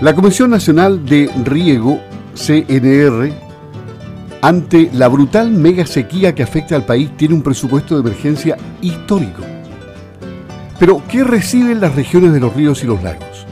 La Comisión Nacional de Riego, CNR, ante la brutal mega sequía que afecta al país, tiene un presupuesto de emergencia histórico. Pero, ¿qué reciben las regiones de los ríos y los lagos?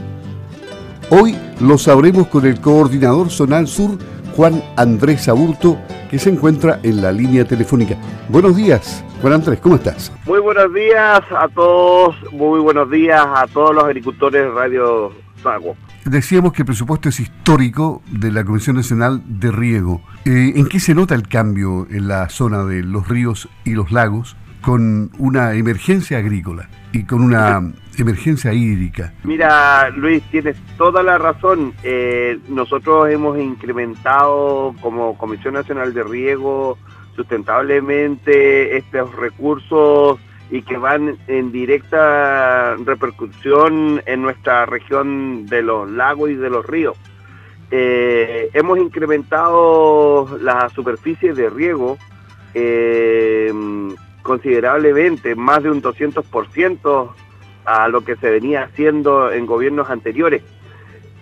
Hoy lo sabremos con el coordinador zonal sur, Juan Andrés Aburto, que se encuentra en la línea telefónica. Buenos días, Juan Andrés, ¿cómo estás? Muy buenos días a todos, muy buenos días a todos los agricultores de Radio Sago. Decíamos que el presupuesto es histórico de la Comisión Nacional de Riego. Eh, ¿En qué se nota el cambio en la zona de los ríos y los lagos con una emergencia agrícola y con una emergencia hídrica? Mira, Luis, tienes toda la razón. Eh, nosotros hemos incrementado como Comisión Nacional de Riego sustentablemente estos recursos y que van en directa repercusión en nuestra región de los lagos y de los ríos. Eh, hemos incrementado la superficie de riego eh, considerablemente, más de un 200% a lo que se venía haciendo en gobiernos anteriores.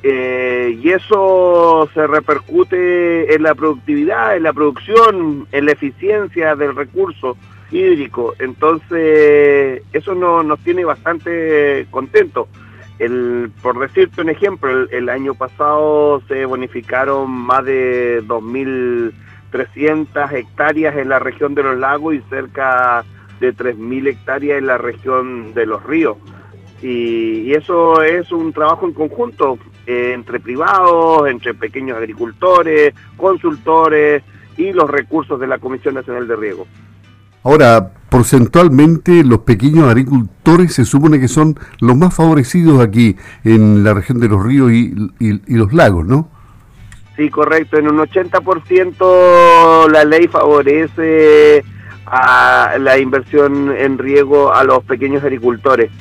Eh, y eso se repercute en la productividad, en la producción, en la eficiencia del recurso hídrico. Entonces, eso no, nos tiene bastante contentos. El, por decirte un ejemplo, el, año pasado se bonificaron más de 2.300 hectáreas en la región de los lagos y cerca de 3.000 hectáreas en la región de los ríos. Y, eso es un trabajo en conjunto eh, entre privados, entre pequeños agricultores, consultores y los recursos de la Comisión Nacional de Riego. Ahora, porcentualmente los pequeños agricultores se supone que son los más favorecidos aquí en la región de los ríos y, los lagos, ¿no? Sí, correcto. En un 80% la ley favorece a la inversión en riego a los pequeños agricultores.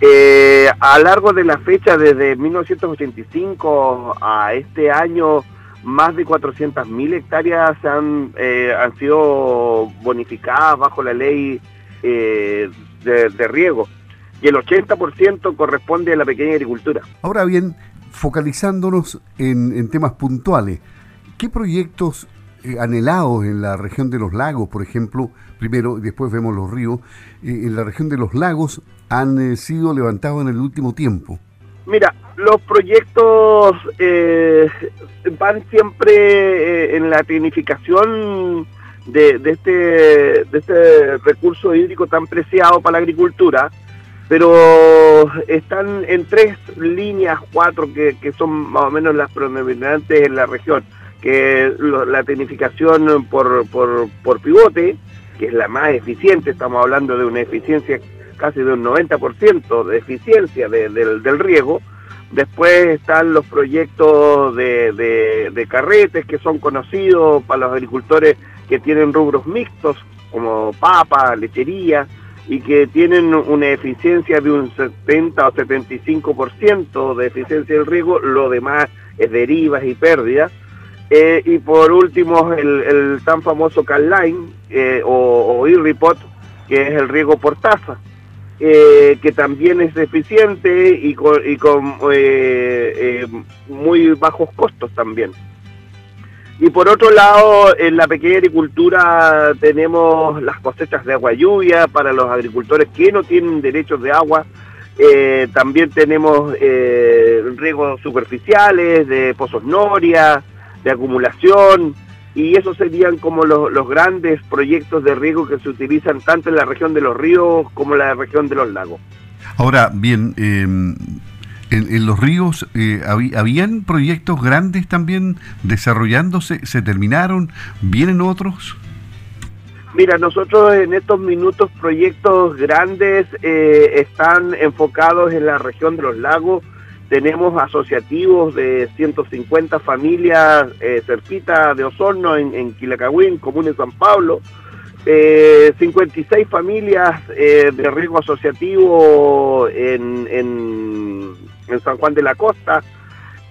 Eh, a largo de la fecha, desde 1985 a este año, más de 400.000 hectáreas han, eh, han sido bonificadas bajo la ley eh, de, riego y el 80% corresponde a la pequeña agricultura. Ahora bien, focalizándonos en, temas puntuales, ¿qué proyectos eh, anhelados en la región de los lagos, por ejemplo, primero, y después vemos los ríos, en la región de los lagos han sido levantados en el último tiempo? Mira, los proyectos eh, van siempre eh, en la tecnificación de, este, de este recurso hídrico tan preciado para la agricultura, pero están en tres líneas, cuatro, que, son más o menos las predominantes en la región, que la tecnificación por, por pivote, que es la más eficiente, estamos hablando de una eficiencia casi de un 90% de eficiencia del, riego. Después están los proyectos de, carretes que son conocidos para los agricultores que tienen rubros mixtos como papa, lechería y que tienen una eficiencia de un 70 o 75% de eficiencia del riego, lo demás es derivas y pérdidas. Eh, y por último, el, tan famoso Calline eh, o, Irripot, que es el riego por taza. Eh, que también es eficiente y con, eh, eh, muy bajos costos también. Y por otro lado, en la pequeña agricultura tenemos las cosechas de agua lluvia para los agricultores que no tienen derechos de agua. también tenemos riegos superficiales de pozos noria, de acumulación, y esos serían como los, grandes proyectos de riego que se utilizan tanto en la región de los ríos como en la región de los lagos. Ahora, bien, em, en, los ríos eh, habían proyectos grandes también desarrollándose, se terminaron, vienen otros. Mira, nosotros en estos minutos proyectos grandes eh, están enfocados en la región de los lagos, tenemos asociativos de 150 familias eh, cerquita de Osorno, en, en Quilacagüín, Común de San Pablo, 56 eh, familias eh, de riesgo asociativo en, en, San Juan de la Costa,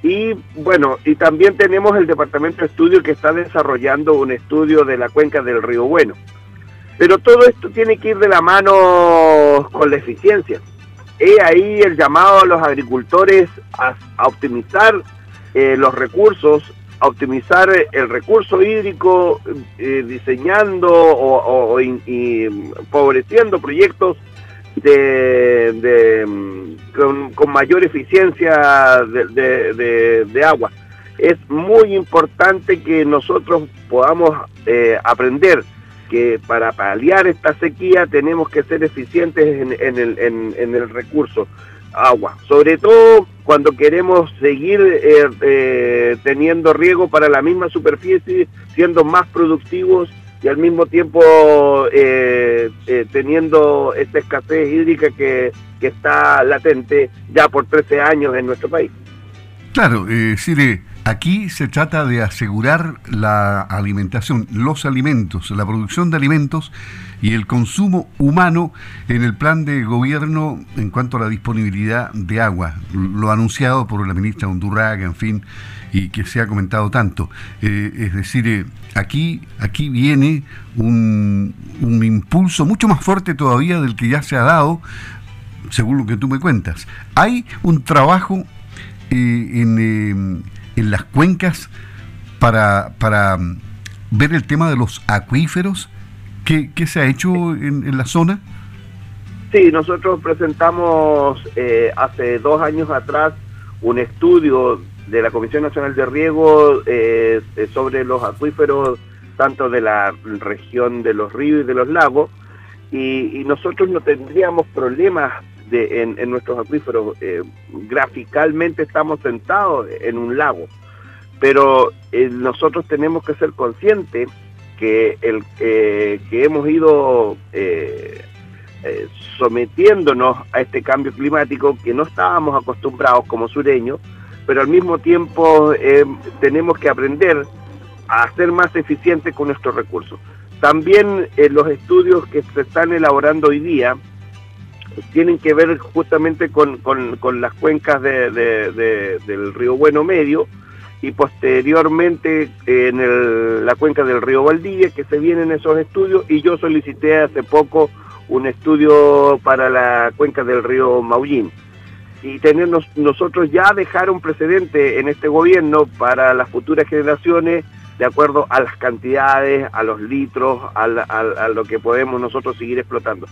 y bueno, y también tenemos el Departamento de Estudio que está desarrollando un estudio de la cuenca del Río Bueno. Pero todo esto tiene que ir de la mano con la eficiencia. He ahí el llamado a los agricultores a, optimizar eh, los recursos, a optimizar el recurso hídrico, eh, diseñando o, favoreciendo proyectos de, con, mayor eficiencia de, agua. Es muy importante que nosotros podamos eh, aprender que para paliar esta sequía tenemos que ser eficientes en, el, en el recurso agua, sobre todo cuando queremos seguir eh, eh, teniendo riego para la misma superficie, siendo más productivos y al mismo tiempo eh, teniendo esta escasez hídrica que, que, está latente ya por 13 años en nuestro país. Claro, eh, Sire, aquí se trata de asegurar la alimentación, los alimentos, la producción de alimentos y el consumo humano en el plan de gobierno en cuanto a la disponibilidad de agua, lo anunciado por la ministra Undurraga, en fin, y que se ha comentado tanto. Eh, es decir, eh, aquí, aquí viene un, un impulso mucho más fuerte todavía del que ya se ha dado, según lo que tú me cuentas. Hay un trabajo en, em, en, las cuencas para, para mm, ver el tema de los acuíferos? ¿Qué, se ha hecho en, la zona? Sí, nosotros presentamos eh, hace dos años atrás un estudio de la Comisión Nacional de Riego eh, sobre los acuíferos tanto de la región de los ríos y de los lagos y, y nosotros no tendríamos problemas en, nuestros acuíferos. Eh, graficalmente estamos sentados en un lago, pero eh, nosotros tenemos que ser conscientes que, el, que hemos ido eh, sometiéndonos a este cambio climático que no estábamos acostumbrados como sureños, pero al mismo tiempo tenemos que aprender a ser más eficientes con nuestros recursos. También los estudios que se están elaborando hoy día, tienen que ver justamente con, con, las cuencas de, del río Bueno Medio y posteriormente en la cuenca del río Valdivia, que se vienen esos estudios, y yo solicité hace poco un estudio para la cuenca del río Maullín. Y tenernos, nosotros ya dejar un precedente en este gobierno para las futuras generaciones de acuerdo a las cantidades, a los litros, a, lo que podemos nosotros seguir explotando.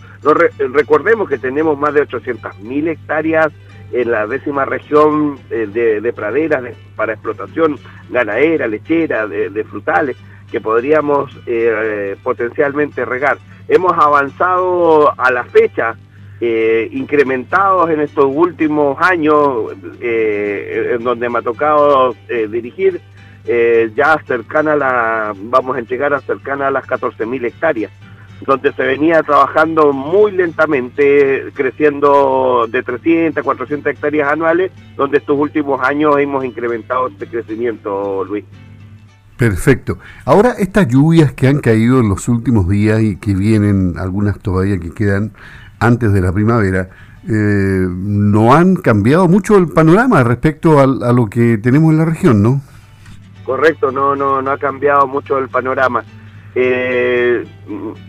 recordemos que tenemos más de 800.000 hectáreas en la décima región eh, de, praderas para explotación ganadera, lechera, de, frutales, que podríamos eh, potencialmente regar. Hemos avanzado a la fecha, eh, incrementados en estos últimos años, en donde me ha tocado dirigir, eh, ya cercana a la, vamos a llegar a cercana a las 14.000 hectáreas, donde se venía trabajando muy lentamente, creciendo de 300 a 400 hectáreas anuales, donde estos últimos años hemos incrementado este crecimiento, Luis. Perfecto. Ahora, estas lluvias que han caído en los últimos días y que vienen, algunas todavía que quedan antes de la primavera, eh, no han cambiado mucho el panorama respecto a lo que tenemos en la región, ¿no? Correcto, no, no, no ha cambiado mucho el panorama. Eh,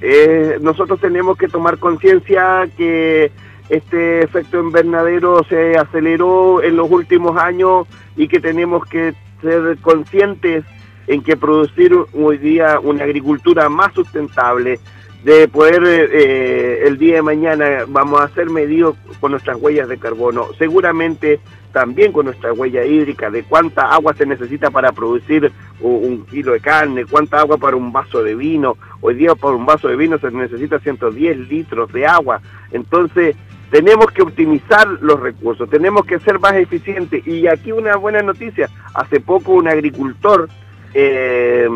eh, nosotros tenemos que tomar conciencia que este efecto invernadero se aceleró en los últimos años y que tenemos que ser conscientes en que producir hoy día una agricultura más sustentable, de poder eh, el día de mañana vamos a ser medidos con nuestras huellas de carbono. Seguramente también con nuestra huella hídrica, de cuánta agua se necesita para producir un, kilo de carne, cuánta agua para un vaso de vino. Hoy día por un vaso de vino se necesita 110 litros de agua. Entonces, tenemos que optimizar los recursos, tenemos que ser más eficientes. Y aquí una buena noticia, hace poco un agricultor eh,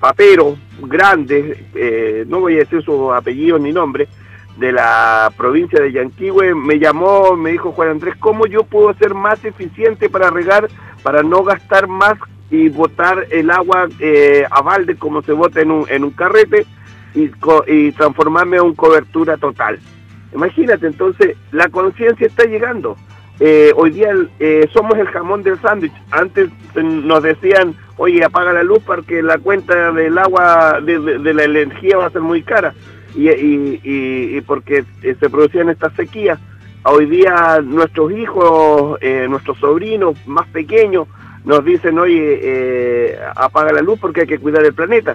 papero grande, eh, no voy a decir su apellido ni nombre, de la provincia de Yanquihue, me llamó, me dijo Juan Andrés, ¿cómo yo puedo ser más eficiente para regar, para no gastar más y botar el agua eh, a balde como se bota en un, en un carrete y, y transformarme en cobertura total? Imagínate, entonces la conciencia está llegando. Eh, hoy día eh, somos el jamón del sándwich. Antes nos decían, oye, apaga la luz porque la cuenta del agua, de, la energía va a ser muy cara. Y, y, porque eh, se producían estas sequías. Hoy día nuestros hijos, nuestros sobrinos más pequeños, nos dicen, oye, eh, apaga la luz porque hay que cuidar el planeta.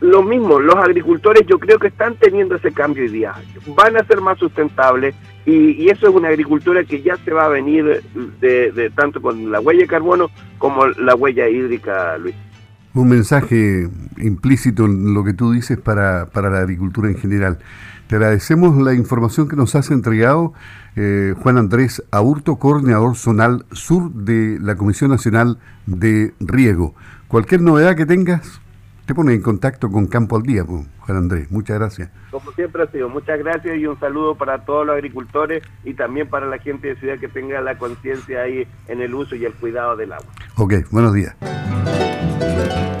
Lo mismo, los agricultores yo creo que están teniendo ese cambio hoy día. Van a ser más sustentables y, eso es una agricultura que ya se va a venir de, tanto con la huella de carbono como la huella hídrica, Luis. Un mensaje implícito en lo que tú dices para, para la agricultura en general. Te agradecemos la información que nos has entregado, eh, Juan Andrés Aurto, coordinador zonal sur de la Comisión Nacional de Riego. Cualquier novedad que tengas, te pone en contacto con Campo al Día, pues, Juan Andrés. Muchas gracias. Como siempre ha sido, muchas gracias y un saludo para todos los agricultores y también para la gente de ciudad que tenga la conciencia ahí en el uso y el cuidado del agua. Ok, buenos días.